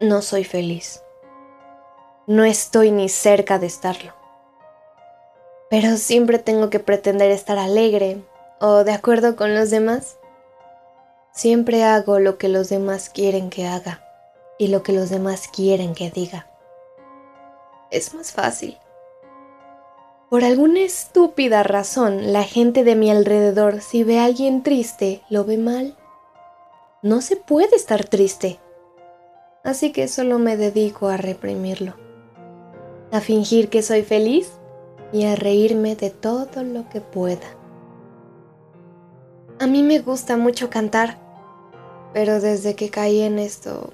no soy feliz. No estoy ni cerca de estarlo. Pero siempre tengo que pretender estar alegre o de acuerdo con los demás. Siempre hago lo que los demás quieren que haga y lo que los demás quieren que diga. Es más fácil. Por alguna estúpida razón, la gente de mi alrededor, si ve a alguien triste, lo ve mal. No se puede estar triste. Así que solo me dedico a reprimirlo. A fingir que soy feliz y a reírme de todo lo que pueda. A mí me gusta mucho cantar, pero desde que caí en esto,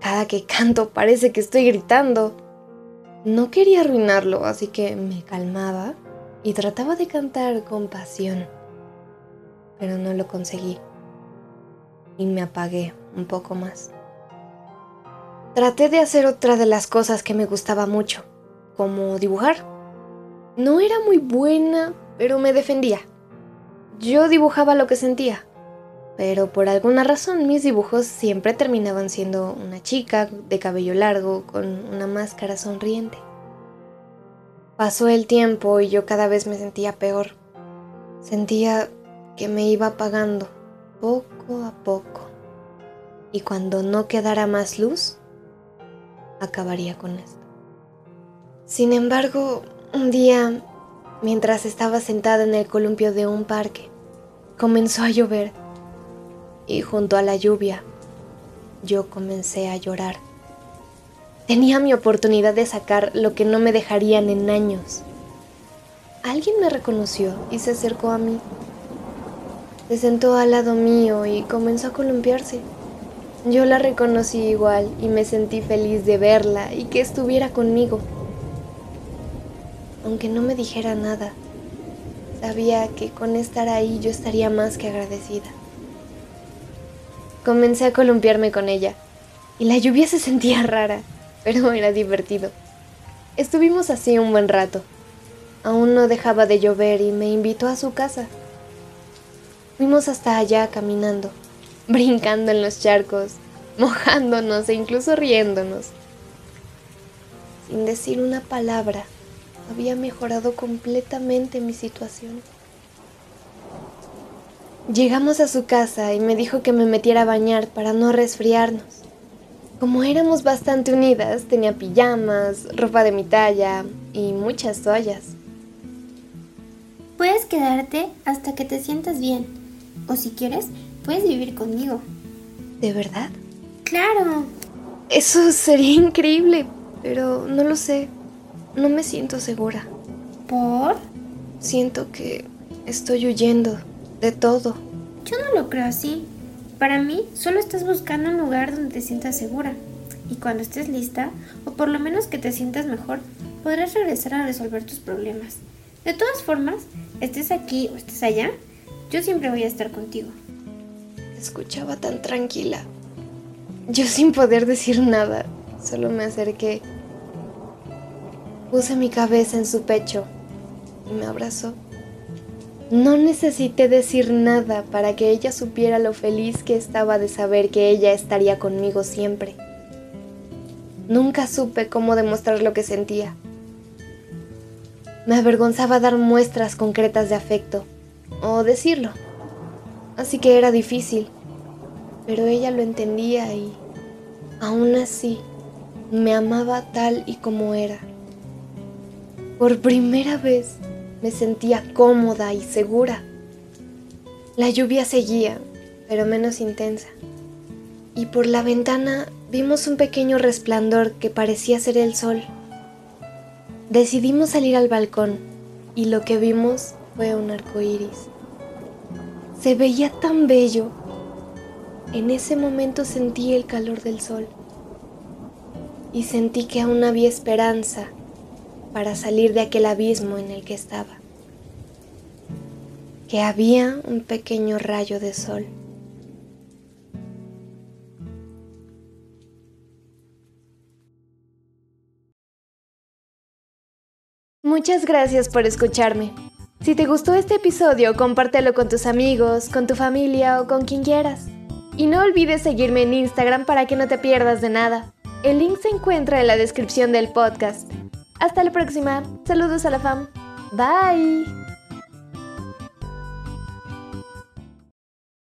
cada que canto parece que estoy gritando. No quería arruinarlo, así que me calmaba y trataba de cantar con pasión. Pero no lo conseguí. Y me apagué un poco más. Traté de hacer otra de las cosas que me gustaba mucho, como dibujar. No era muy buena, pero me defendía. Yo dibujaba lo que sentía, pero por alguna razón mis dibujos siempre terminaban siendo una chica de cabello largo con una máscara sonriente. Pasó el tiempo y yo cada vez me sentía peor. Sentía que me iba apagando poco a poco. Y cuando no quedara más luz, acabaría con esto. Sin embargo, un día, mientras estaba sentada en el columpio de un parque, comenzó a llover y junto a la lluvia yo comencé a llorar. Tenía mi oportunidad de sacar lo que no me dejarían en años. Alguien me reconoció y se acercó a mí. Se sentó al lado mío y comenzó a columpiarse. Yo la reconocí igual y me sentí feliz de verla y que estuviera conmigo. Aunque no me dijera nada, sabía que con estar ahí yo estaría más que agradecida. Comencé a columpiarme con ella, y la lluvia se sentía rara, pero era divertido. Estuvimos así un buen rato. Aún no dejaba de llover y me invitó a su casa. Fuimos hasta allá caminando, brincando en los charcos, mojándonos e incluso riéndonos. Sin decir una palabra, había mejorado completamente mi situación. Llegamos a su casa y me dijo que me metiera a bañar para no resfriarnos. Como éramos bastante unidas, tenía pijamas, ropa de mi talla y muchas toallas. Puedes quedarte hasta que te sientas bien. O si quieres, puedes vivir conmigo. ¿De verdad? Claro. Eso sería increíble, pero no lo sé. No me siento segura. ¿Por? Siento que estoy huyendo de todo. Yo no lo creo así. Para mí, solo estás buscando un lugar donde te sientas segura. Y cuando estés lista, o por lo menos que te sientas mejor, podrás regresar a resolver tus problemas. De todas formas, estés aquí o estés allá, yo siempre voy a estar contigo. Escuchaba tan tranquila. Yo sin poder decir nada, solo me acerqué. Puse mi cabeza en su pecho y me abrazó. No necesité decir nada para que ella supiera lo feliz que estaba de saber que ella estaría conmigo siempre. Nunca supe cómo demostrar lo que sentía. Me avergonzaba dar muestras concretas de afecto o decirlo. Así que era difícil, pero ella lo entendía y, aún así, me amaba tal y como era. Por primera vez, me sentía cómoda y segura. La lluvia seguía, pero menos intensa, y por la ventana vimos un pequeño resplandor que parecía ser el sol. Decidimos salir al balcón y lo que vimos fue un arco iris. Se veía tan bello. En ese momento sentí el calor del sol y sentí que aún había esperanza para salir de aquel abismo en el que estaba, que había un pequeño rayo de sol. Muchas gracias por escucharme. Si te gustó este episodio, compártelo con tus amigos, con tu familia o con quien quieras. Y no olvides seguirme en Instagram para que no te pierdas de nada. El link se encuentra en la descripción del podcast. Hasta la próxima. Saludos a la fam. Bye.